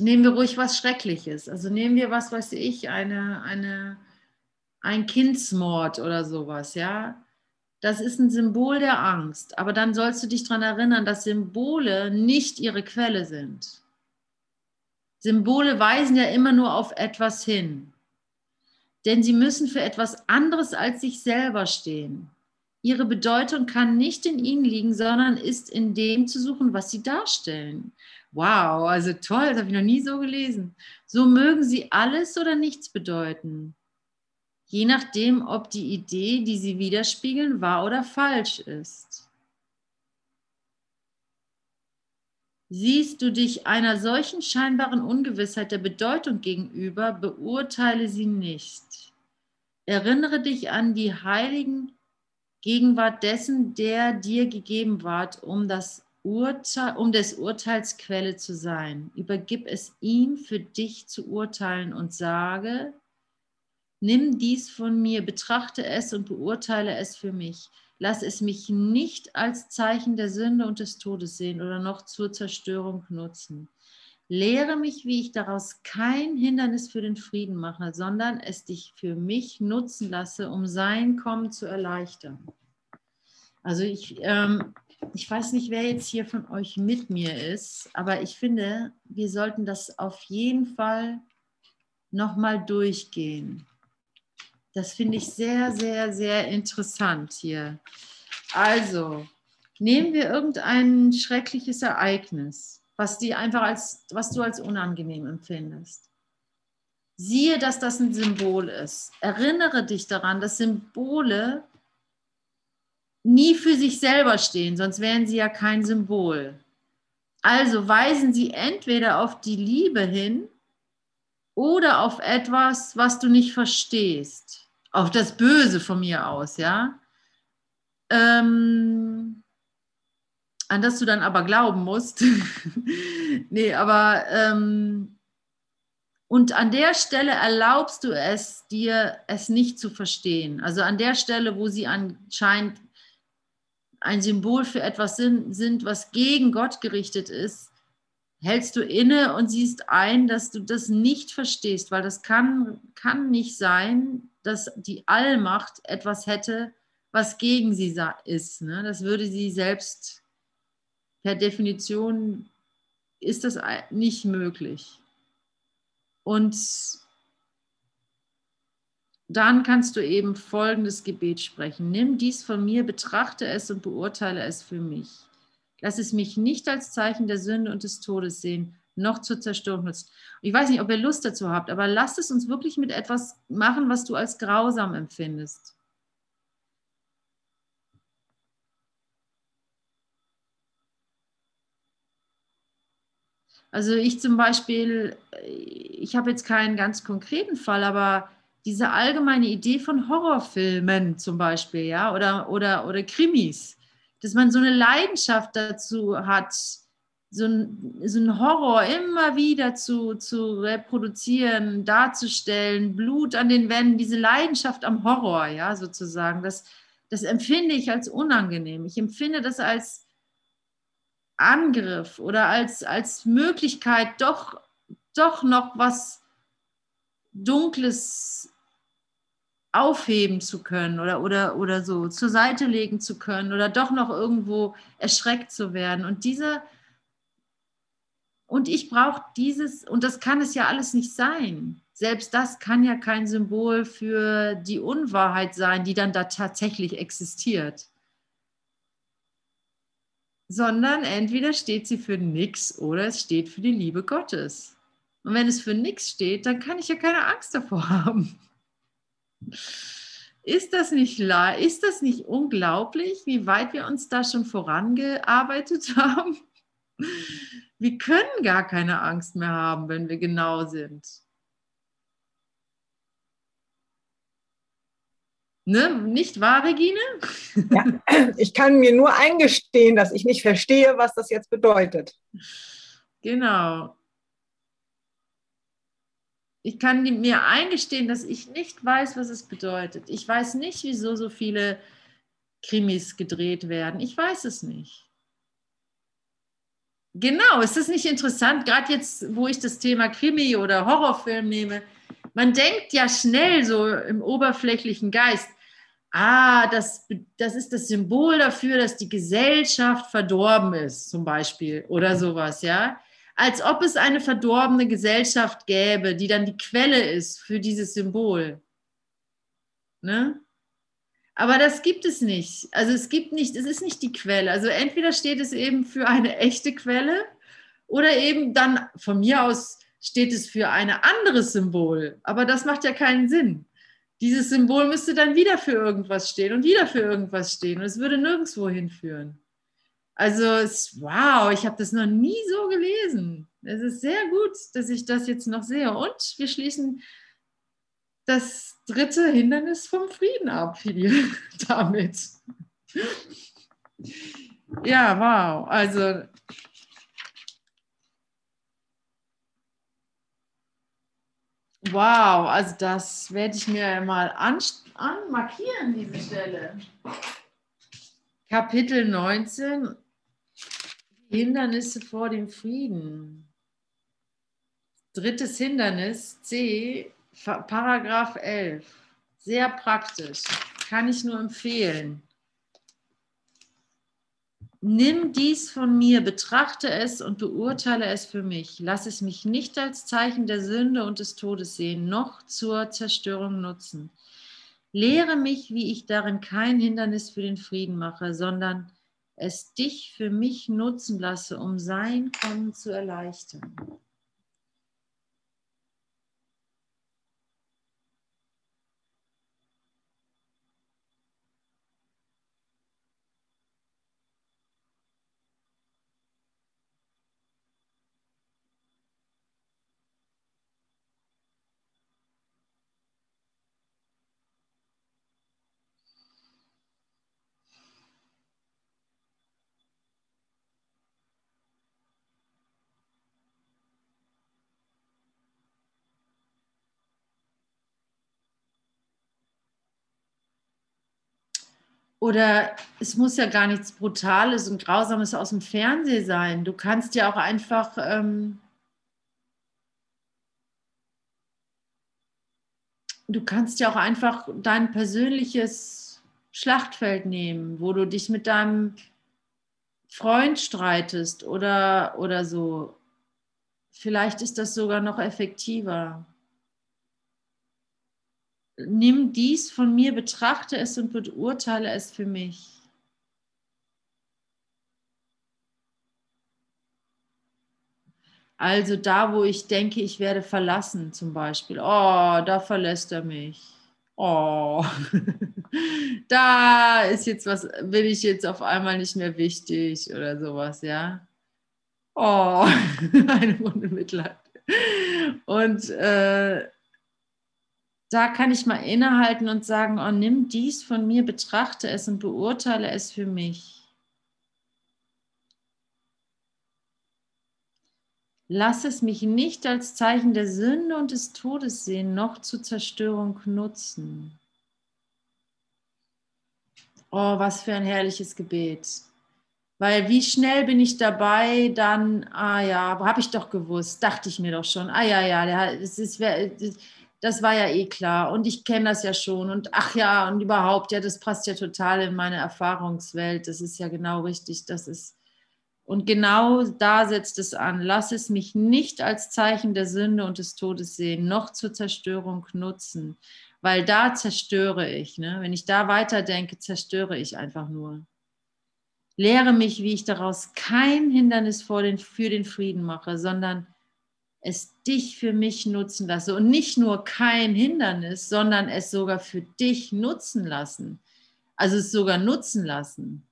nehmen wir ruhig was Schreckliches. Also nehmen wir was, weiß ich, eine, eine, ein Kindsmord oder sowas, ja. Das ist ein Symbol der Angst. Aber dann sollst du dich daran erinnern, dass Symbole nicht ihre Quelle sind. Symbole weisen ja immer nur auf etwas hin. Denn sie müssen für etwas anderes als sich selber stehen. Ihre Bedeutung kann nicht in ihnen liegen, sondern ist in dem zu suchen, was sie darstellen. Wow, also toll, das habe ich noch nie so gelesen. So mögen sie alles oder nichts bedeuten. Je nachdem, ob die Idee, die sie widerspiegeln, wahr oder falsch ist. Siehst du dich einer solchen scheinbaren Ungewissheit der Bedeutung gegenüber, beurteile sie nicht. Erinnere dich an die heiligen Gegenwart dessen, der dir gegeben ward, um das Urteil, um des Urteils Quelle zu sein. Übergib es ihm, für dich zu urteilen und sage, nimm dies von mir, betrachte es und beurteile es für mich. Lass es mich nicht als Zeichen der Sünde und des Todes sehen oder noch zur Zerstörung nutzen. Lehre mich, wie ich daraus kein Hindernis für den Frieden mache, sondern es dich für mich nutzen lasse, um sein Kommen zu erleichtern. Also ich ähm, ich weiß nicht, wer jetzt hier von euch mit mir ist, aber ich finde, wir sollten das auf jeden Fall nochmal durchgehen. Das finde ich sehr, sehr, sehr interessant hier. Also, nehmen wir irgendein schreckliches Ereignis, was, die einfach als, was du als unangenehm empfindest. Siehe, dass das ein Symbol ist. Erinnere dich daran, dass Symbole nie für sich selber stehen, sonst wären sie ja kein Symbol. Also weisen sie entweder auf die Liebe hin oder auf etwas, was du nicht verstehst. Auf das Böse von mir aus, ja. Ähm, an das du dann aber glauben musst. nee, aber ähm, und an der Stelle erlaubst du es dir, es nicht zu verstehen. Also an der Stelle, wo sie anscheinend ein Symbol für etwas sind, sind, was gegen Gott gerichtet ist, hältst du inne und siehst ein, dass du das nicht verstehst, weil das kann, kann nicht sein, dass die Allmacht etwas hätte, was gegen sie ist. Ne? Das würde sie selbst per Definition ist das nicht möglich. Und dann kannst du eben folgendes Gebet sprechen. Nimm dies von mir, betrachte es und beurteile es für mich. Lass es mich nicht als Zeichen der Sünde und des Todes sehen, noch zur Zerstörung nutzt. Ich weiß nicht, ob ihr Lust dazu habt, aber lasst es uns wirklich mit etwas machen, was du als grausam empfindest. Also ich zum Beispiel, ich habe jetzt keinen ganz konkreten Fall, aber diese allgemeine Idee von Horrorfilmen zum Beispiel, ja, oder, oder, oder Krimis, dass man so eine Leidenschaft dazu hat, so ein, so ein Horror immer wieder zu, zu reproduzieren, darzustellen, Blut an den Wänden, diese Leidenschaft am Horror, ja, sozusagen, das, das empfinde ich als unangenehm. Ich empfinde das als Angriff oder als, als Möglichkeit, doch, doch noch was Dunkles aufheben zu können oder, oder, oder so zur Seite legen zu können oder doch noch irgendwo erschreckt zu werden. Und diese, und ich brauche dieses, und das kann es ja alles nicht sein. Selbst das kann ja kein Symbol für die Unwahrheit sein, die dann da tatsächlich existiert sondern entweder steht sie für nichts oder es steht für die Liebe Gottes. Und wenn es für nichts steht, dann kann ich ja keine Angst davor haben. Ist das nicht, ist das nicht unglaublich, wie weit wir uns da schon vorangearbeitet haben? Wir können gar keine Angst mehr haben, wenn wir genau sind. Ne? Nicht wahr, Regine? Ja, ich kann mir nur eingestehen, dass ich nicht verstehe, was das jetzt bedeutet. Genau. Ich kann mir eingestehen, dass ich nicht weiß, was es bedeutet. Ich weiß nicht, wieso so viele Krimis gedreht werden. Ich weiß es nicht. Genau, ist das nicht interessant, gerade jetzt, wo ich das Thema Krimi oder Horrorfilm nehme? Man denkt ja schnell so im oberflächlichen Geist, ah, das, das ist das Symbol dafür, dass die Gesellschaft verdorben ist, zum Beispiel, oder sowas, ja. Als ob es eine verdorbene Gesellschaft gäbe, die dann die Quelle ist für dieses Symbol. Ne? Aber das gibt es nicht. Also es gibt nicht, es ist nicht die Quelle. Also entweder steht es eben für eine echte Quelle oder eben dann von mir aus steht es für ein anderes Symbol. Aber das macht ja keinen Sinn. Dieses Symbol müsste dann wieder für irgendwas stehen und wieder für irgendwas stehen und es würde nirgendwo hinführen. Also wow, ich habe das noch nie so gelesen. Es ist sehr gut, dass ich das jetzt noch sehe. Und wir schließen das dritte Hindernis vom Frieden ab, Fidi, damit. Ja, wow. Also Wow, also das werde ich mir mal anmarkieren, diese Stelle. Kapitel 19, Hindernisse vor dem Frieden. Drittes Hindernis, C, Paragraph 11. Sehr praktisch, kann ich nur empfehlen. Nimm dies von mir, betrachte es und beurteile es für mich. Lass es mich nicht als Zeichen der Sünde und des Todes sehen, noch zur Zerstörung nutzen. Lehre mich, wie ich darin kein Hindernis für den Frieden mache, sondern es dich für mich nutzen lasse, um sein Kommen zu erleichtern. Oder es muss ja gar nichts Brutales und Grausames aus dem Fernsehen sein. Du kannst ja auch einfach ähm, du kannst ja auch einfach dein persönliches Schlachtfeld nehmen, wo du dich mit deinem Freund streitest oder, oder so. Vielleicht ist das sogar noch effektiver. Nimm dies von mir, betrachte es und beurteile es für mich. Also da, wo ich denke, ich werde verlassen zum Beispiel. Oh, da verlässt er mich. Oh, da ist jetzt was, bin ich jetzt auf einmal nicht mehr wichtig oder sowas, ja. Oh, eine Runde Mitleid. Und äh, da kann ich mal innehalten und sagen, oh, nimm dies von mir, betrachte es und beurteile es für mich. Lass es mich nicht als Zeichen der Sünde und des Todes sehen, noch zur Zerstörung nutzen. Oh, was für ein herrliches Gebet. Weil wie schnell bin ich dabei, dann, ah ja, habe ich doch gewusst, dachte ich mir doch schon, ah ja, ja, das, ist, das war ja eh klar und ich kenne das ja schon und ach ja, und überhaupt, ja, das passt ja total in meine Erfahrungswelt, das ist ja genau richtig, das ist, und genau da setzt es an. Lass es mich nicht als Zeichen der Sünde und des Todes sehen, noch zur Zerstörung nutzen, weil da zerstöre ich. Ne? Wenn ich da weiterdenke, zerstöre ich einfach nur. Lehre mich, wie ich daraus kein Hindernis vor den, für den Frieden mache, sondern es dich für mich nutzen lasse. Und nicht nur kein Hindernis, sondern es sogar für dich nutzen lassen. Also es sogar nutzen lassen.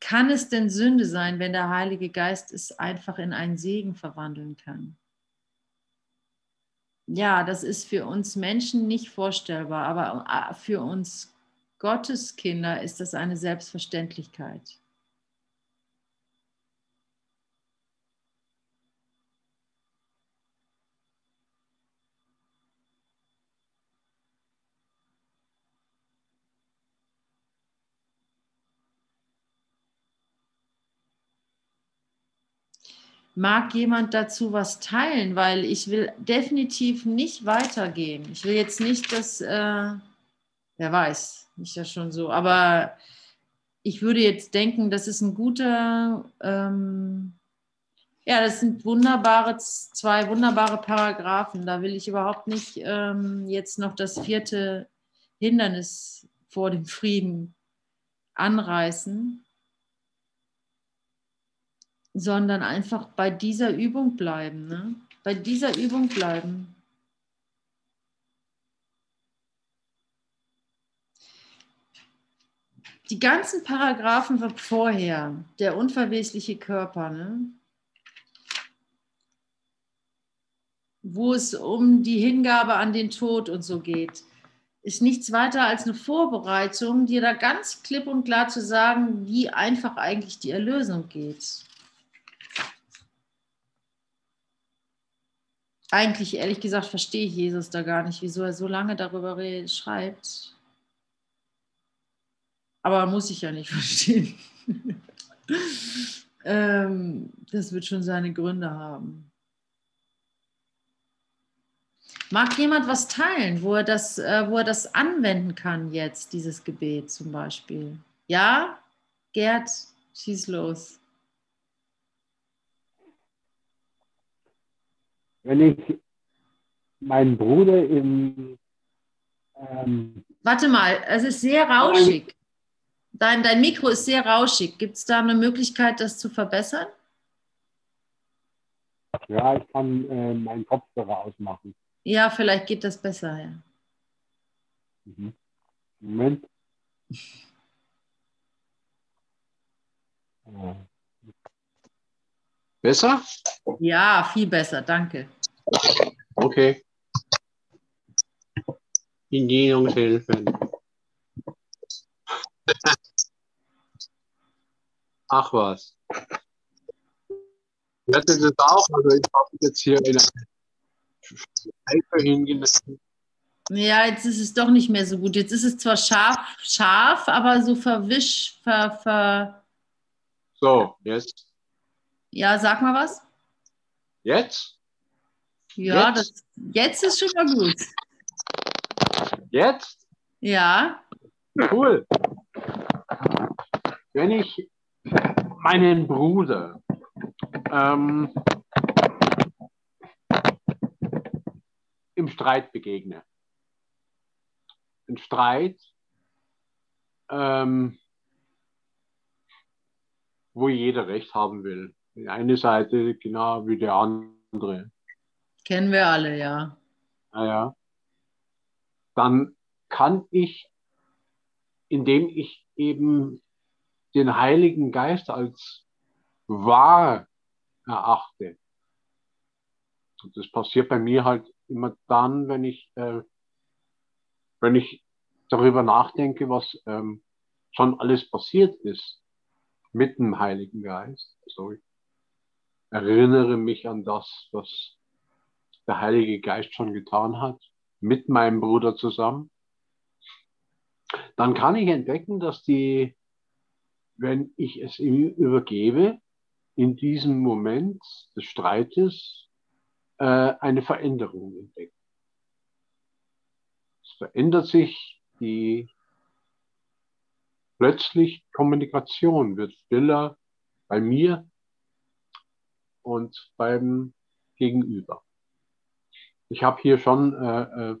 Kann es denn Sünde sein, wenn der Heilige Geist es einfach in einen Segen verwandeln kann? Ja, das ist für uns Menschen nicht vorstellbar, aber äh, für uns Gotteskinder ist das eine Selbstverständlichkeit. Mag jemand dazu was teilen? Weil ich will definitiv nicht weitergehen. Ich will jetzt nicht, dass, äh, wer weiß, nicht ja schon so, aber ich würde jetzt denken, das ist ein guter, ähm, ja, das sind wunderbare, zwei wunderbare Paragraphen. Da will ich überhaupt nicht ähm, jetzt noch das vierte Hindernis vor dem Frieden anreißen sondern einfach bei dieser Übung bleiben. Ne? Bei dieser Übung bleiben. Die ganzen Paragraphen vorher, der unverwesliche Körper, ne? wo es um die Hingabe an den Tod und so geht, ist nichts weiter als eine Vorbereitung, dir da ganz klipp und klar zu sagen, wie einfach eigentlich die Erlösung geht. Eigentlich, ehrlich gesagt, verstehe ich Jesus da gar nicht, wieso er so lange darüber schreibt. Aber muss ich ja nicht verstehen. ähm, das wird schon seine Gründe haben. Mag jemand was teilen, wo er das, äh, wo er das anwenden kann jetzt, dieses Gebet zum Beispiel? Ja, Gerd, schieß los. Wenn ich meinen Bruder im. Ähm, Warte mal, es ist sehr rauschig. Dein, dein Mikro ist sehr rauschig. Gibt es da eine Möglichkeit, das zu verbessern? Ja, ich kann äh, meinen Kopfhörer ausmachen. Ja, vielleicht geht das besser, ja. Mhm. Moment. Besser? Ja, viel besser, danke. Okay. Bedienungshilfen. Ach was. Ich hatte das auch, also ich habe jetzt hier eine Schleife hingenommen. Ja, jetzt ist es doch nicht mehr so gut. Jetzt ist es zwar scharf, scharf, aber so verwisch, ver, ver. So, jetzt. Ja, sag mal was. Jetzt? Ja, Jetzt? Das, jetzt ist schon mal gut. Jetzt? Ja. Cool. Wenn ich meinen Bruder ähm, im Streit begegne, ein Streit, ähm, wo jeder Recht haben will. Die eine Seite genau wie der andere. Kennen wir alle, ja. Naja, dann kann ich, indem ich eben den Heiligen Geist als wahr erachte, und das passiert bei mir halt immer dann, wenn ich, äh, wenn ich darüber nachdenke, was ähm, schon alles passiert ist mit dem Heiligen Geist. Also ich erinnere mich an das, was der Heilige Geist schon getan hat, mit meinem Bruder zusammen. Dann kann ich entdecken, dass die, wenn ich es ihm übergebe, in diesem Moment des Streites äh, eine Veränderung entdecken. Es verändert sich die plötzlich Kommunikation wird stiller bei mir und beim Gegenüber. Ich habe hier schon äh, äh,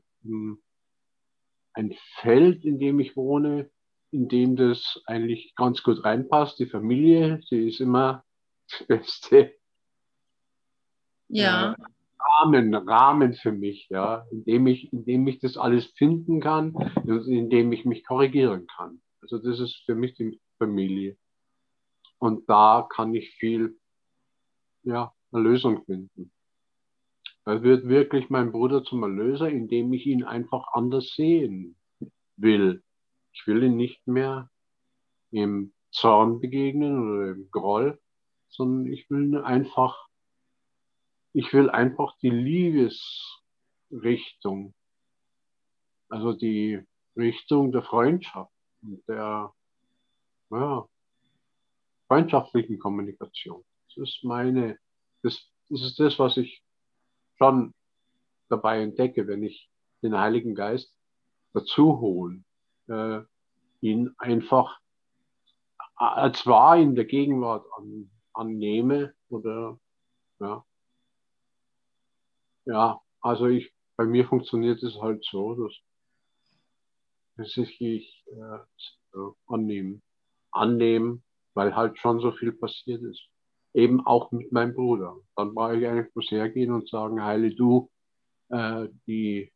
ein Feld, in dem ich wohne, in dem das eigentlich ganz gut reinpasst. Die Familie, sie ist immer das Beste. Ja. Äh, Rahmen, Rahmen für mich, ja, in dem ich, in dem ich das alles finden kann, in dem ich mich korrigieren kann. Also das ist für mich die Familie. Und da kann ich viel, ja, eine Lösung finden. Da wird wirklich mein Bruder zum Erlöser, indem ich ihn einfach anders sehen will. Ich will ihn nicht mehr im Zorn begegnen oder im Groll, sondern ich will einfach, ich will einfach die Liebesrichtung, also die Richtung der Freundschaft und der ja, freundschaftlichen Kommunikation. Das ist meine, das, das ist das, was ich schon dabei entdecke, wenn ich den Heiligen Geist dazu hole, äh, ihn einfach als wahr in der Gegenwart an, annehme oder ja. Ja, also ich, bei mir funktioniert es halt so, dass, dass ich, ich äh, annehmen, annehmen, weil halt schon so viel passiert ist eben auch mit meinem Bruder. Dann brauche ich eigentlich bloß hergehen und sagen, heile du äh, die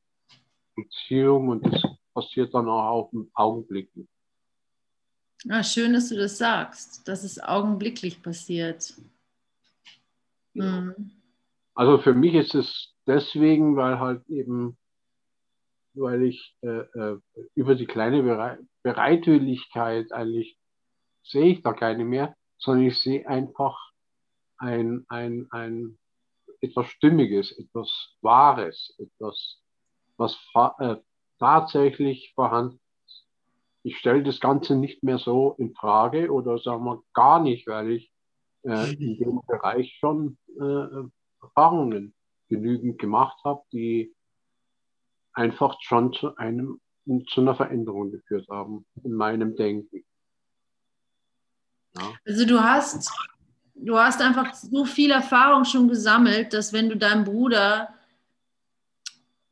Beziehung und das passiert dann auch auf den Augenblicken. Ah, schön, dass du das sagst, dass es augenblicklich passiert. Mhm. Also für mich ist es deswegen, weil halt eben, weil ich äh, äh, über die kleine Bereit Bereitwilligkeit eigentlich sehe ich da keine mehr, sondern ich sehe einfach ein, ein, ein etwas Stimmiges, etwas Wahres, etwas, was äh, tatsächlich vorhanden ist. Ich stelle das Ganze nicht mehr so in Frage oder sagen wir gar nicht, weil ich äh, in dem Bereich schon äh, Erfahrungen genügend gemacht habe, die einfach schon zu einem zu einer Veränderung geführt haben in meinem Denken. Ja. Also du hast du hast einfach so viel Erfahrung schon gesammelt, dass wenn du deinem Bruder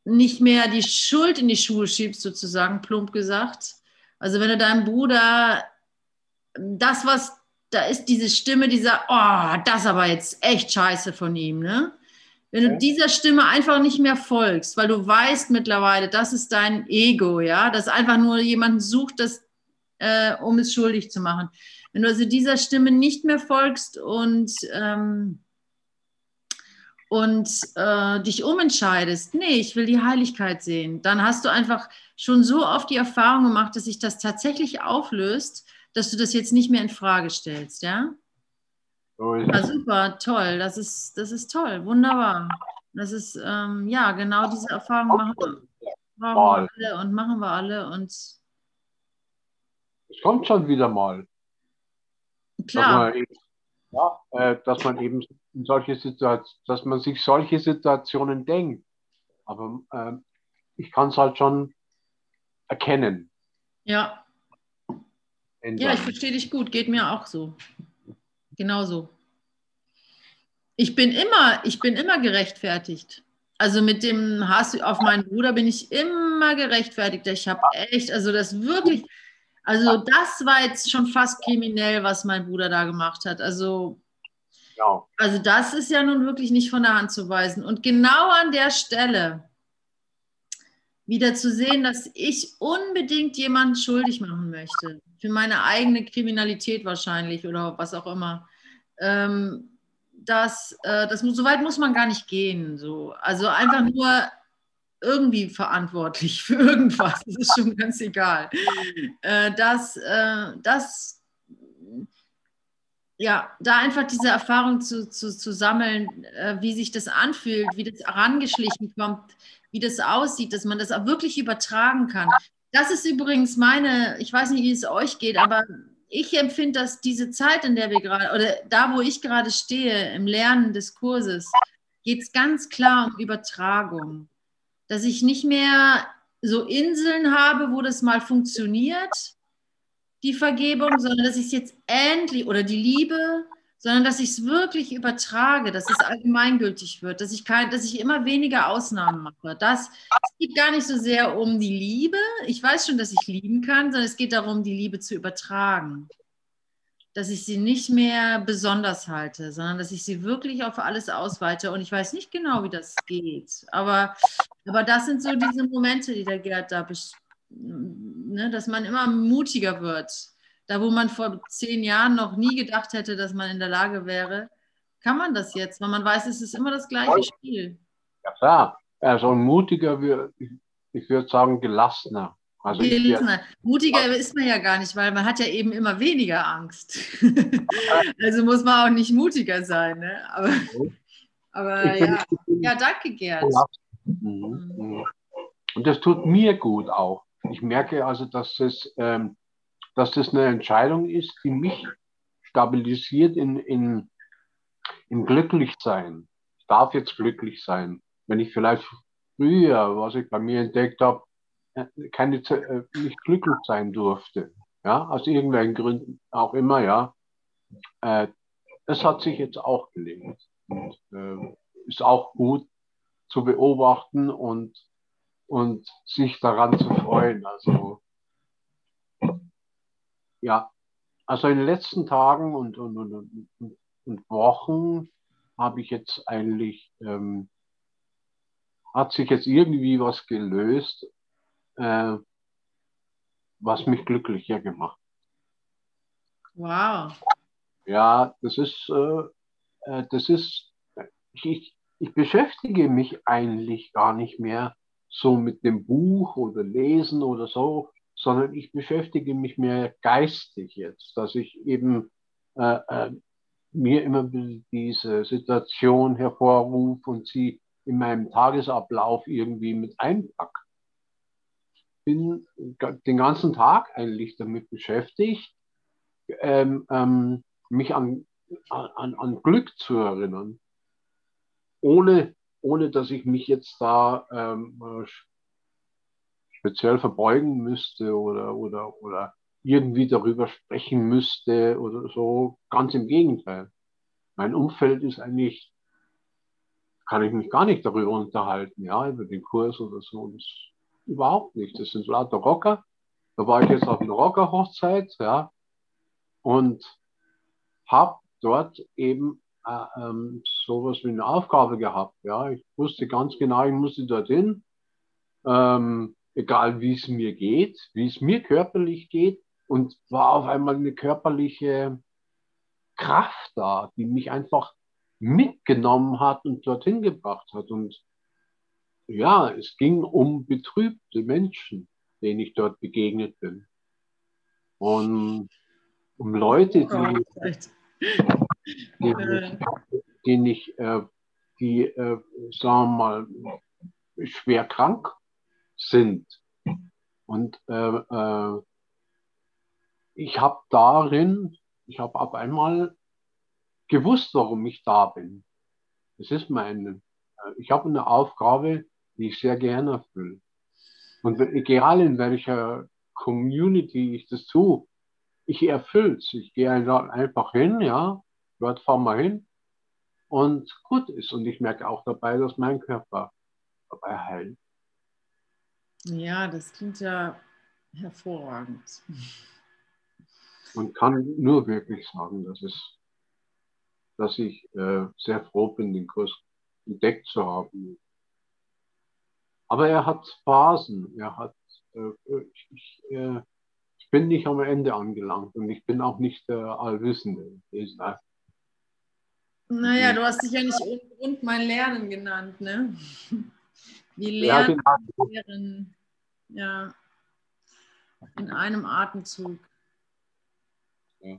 nicht mehr die Schuld in die Schuhe schiebst, sozusagen, plump gesagt. Also wenn du deinem Bruder das, was da ist, diese Stimme, die sagt, oh, das ist aber jetzt echt scheiße von ihm, ne? Wenn du dieser Stimme einfach nicht mehr folgst, weil du weißt mittlerweile, das ist dein Ego, ja, das einfach nur jemanden sucht, das, äh, um es schuldig zu machen. Wenn du also dieser Stimme nicht mehr folgst und, ähm, und äh, dich umentscheidest, nee, ich will die Heiligkeit sehen, dann hast du einfach schon so oft die Erfahrung gemacht, dass sich das tatsächlich auflöst, dass du das jetzt nicht mehr in Frage stellst, ja? Ja, super, toll. Das ist, das ist toll, wunderbar. Das ist, ähm, ja, genau diese Erfahrung machen wir. brauchen wir alle und machen wir alle und es kommt schon wieder mal. Klar. Dass man eben, ja, äh, dass man eben in solche Situationen, dass man sich solche Situationen denkt. Aber äh, ich kann es halt schon erkennen. Ja, ja, ich verstehe dich gut. Geht mir auch so. Genauso. Ich bin immer, ich bin immer gerechtfertigt. Also mit dem Hass auf meinen Bruder bin ich immer gerechtfertigt. Ich habe echt, also das wirklich, also das war jetzt schon fast kriminell, was mein Bruder da gemacht hat. Also, Ja. also das ist ja nun wirklich nicht von der Hand zu weisen. Und genau an der Stelle wieder zu sehen, dass ich unbedingt jemanden schuldig machen möchte. Für meine eigene Kriminalität wahrscheinlich oder was auch immer. Ähm, das, äh, das muss, so weit muss man gar nicht gehen. So. Also einfach nur irgendwie verantwortlich für irgendwas. Das ist schon ganz egal. Äh, das, äh, das, ja, da einfach diese Erfahrung zu, zu, zu sammeln, äh, wie sich das anfühlt, wie das herangeschlichen kommt, wie das aussieht, dass man das auch wirklich übertragen kann. Das ist übrigens meine, ich weiß nicht, wie es euch geht, aber ich empfinde, dass diese Zeit, in der wir gerade, oder da, wo ich gerade stehe, im Lernen des Kurses, geht es ganz klar um Übertragung. Dass ich nicht mehr so Inseln habe, wo das mal funktioniert, die Vergebung, sondern dass ich es jetzt endlich, oder die Liebe, sondern dass ich es wirklich übertrage, dass es allgemeingültig wird, dass ich, kein, dass ich immer weniger Ausnahmen mache. Das, es geht gar nicht so sehr um die Liebe. Ich weiß schon, dass ich lieben kann, sondern es geht darum, die Liebe zu übertragen. Dass ich sie nicht mehr besonders halte, sondern dass ich sie wirklich auf alles ausweite. Und ich weiß nicht genau, wie das geht. Aber, aber das sind so diese Momente, die der Gerd da ne, dass man immer mutiger wird. Da, wo man vor zehn Jahren noch nie gedacht hätte, dass man in der Lage wäre, kann man das jetzt, weil man weiß, es ist immer das gleiche Spiel. Ja, klar. Also mutiger, ich würde sagen, gelassener. Also Gelassener. Mutiger ist man ja gar nicht, weil man hat ja eben immer weniger Angst. also muss man auch nicht mutiger sein. Ne? Aber, aber ja. ja, danke Gerd. Mhm. Mhm. Und das tut mir gut auch. Ich merke also, dass das, ähm, dass das eine Entscheidung ist, die mich stabilisiert in, in, in Glücklichsein. Ich darf jetzt glücklich sein. Wenn ich vielleicht früher, was ich bei mir entdeckt habe, keine, äh, nicht glücklich sein durfte. Ja, aus irgendwelchen Gründen auch immer, ja. Äh, das hat sich jetzt auch gelegt. Und, äh, ist auch gut zu beobachten und, und sich daran zu freuen. Also, ja, also in den letzten Tagen und, und, und, und, und Wochen habe ich jetzt eigentlich, ähm, hat sich jetzt irgendwie was gelöst, äh, was mich glücklicher gemacht. Wow. Ja, das ist, äh, äh, das ist, ich, ich beschäftige mich eigentlich gar nicht mehr so mit dem Buch oder Lesen oder so, sondern ich beschäftige mich mehr geistig jetzt, dass ich eben äh, äh, mir immer diese Situation hervorrufe und sie in meinem Tagesablauf irgendwie mit einpacke. Bin den ganzen Tag eigentlich damit beschäftigt, ähm, ähm, mich an, an, an Glück zu erinnern, ohne, ohne dass ich mich jetzt da ähm, äh, speziell verbeugen müsste oder, oder, oder irgendwie darüber sprechen müsste oder so. Ganz im Gegenteil. Mein Umfeld ist eigentlich, kann ich mich gar nicht darüber unterhalten, ja, über den Kurs oder so. Das überhaupt nicht. Das sind lauter Rocker. Da war ich jetzt auf einer Rocker-Hochzeit, ja, und habe dort eben äh, ähm, sowas wie eine Aufgabe gehabt. Ja, ich wusste ganz genau, ich musste dorthin, ähm, egal wie es mir geht, wie es mir körperlich geht, und war auf einmal eine körperliche Kraft da, die mich einfach mitgenommen hat und dorthin gebracht hat. Und ja, es ging um betrübte Menschen, denen ich dort begegnet bin. Und um Leute, die, die, die nicht, äh, die, äh, sagen wir mal, schwer krank sind. Und äh, äh, ich habe darin, ich habe auf einmal gewusst, warum ich da bin. Es ist meine, ich habe eine Aufgabe, die ich sehr gerne erfülle. Und egal in welcher Community ich das tue, ich erfülle es. Ich gehe einfach hin, ja, dort fahren wir hin und gut ist. Und ich merke auch dabei, dass mein Körper dabei heilt. Ja, das klingt ja hervorragend. Man kann nur wirklich sagen, dass, es, dass ich äh, sehr froh bin, den Kurs entdeckt zu haben. Aber er hat Phasen. Er hat, äh, ich, äh, ich, bin nicht am Ende angelangt und ich bin auch nicht der Allwissende. Naja, du hast dich ja nicht ohne Grund mein Lernen genannt, ne? Wie lernen, ja, genau. lehren, ja, in einem Atemzug. Ja,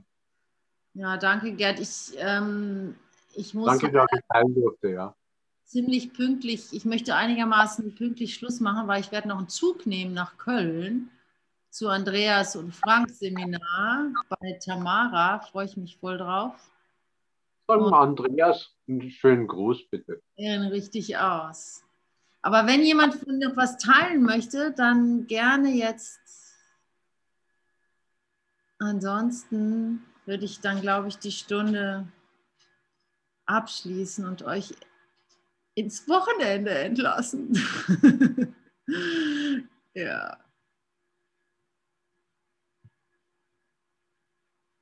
ja danke, Gerd. Ich, ähm, ich muss. Danke, dass ich teilen durfte, ja. Ziemlich pünktlich, ich möchte einigermaßen pünktlich Schluss machen, weil ich werde noch einen Zug nehmen nach Köln zu Andreas und Franks Seminar bei Tamara. Freue ich mich voll drauf. Von Andreas einen schönen Gruß, bitte. Ehren richtig aus. Aber wenn jemand von noch was teilen möchte, dann gerne jetzt. Ansonsten würde ich dann, glaube ich, die Stunde abschließen und euch ins Wochenende entlassen. ja.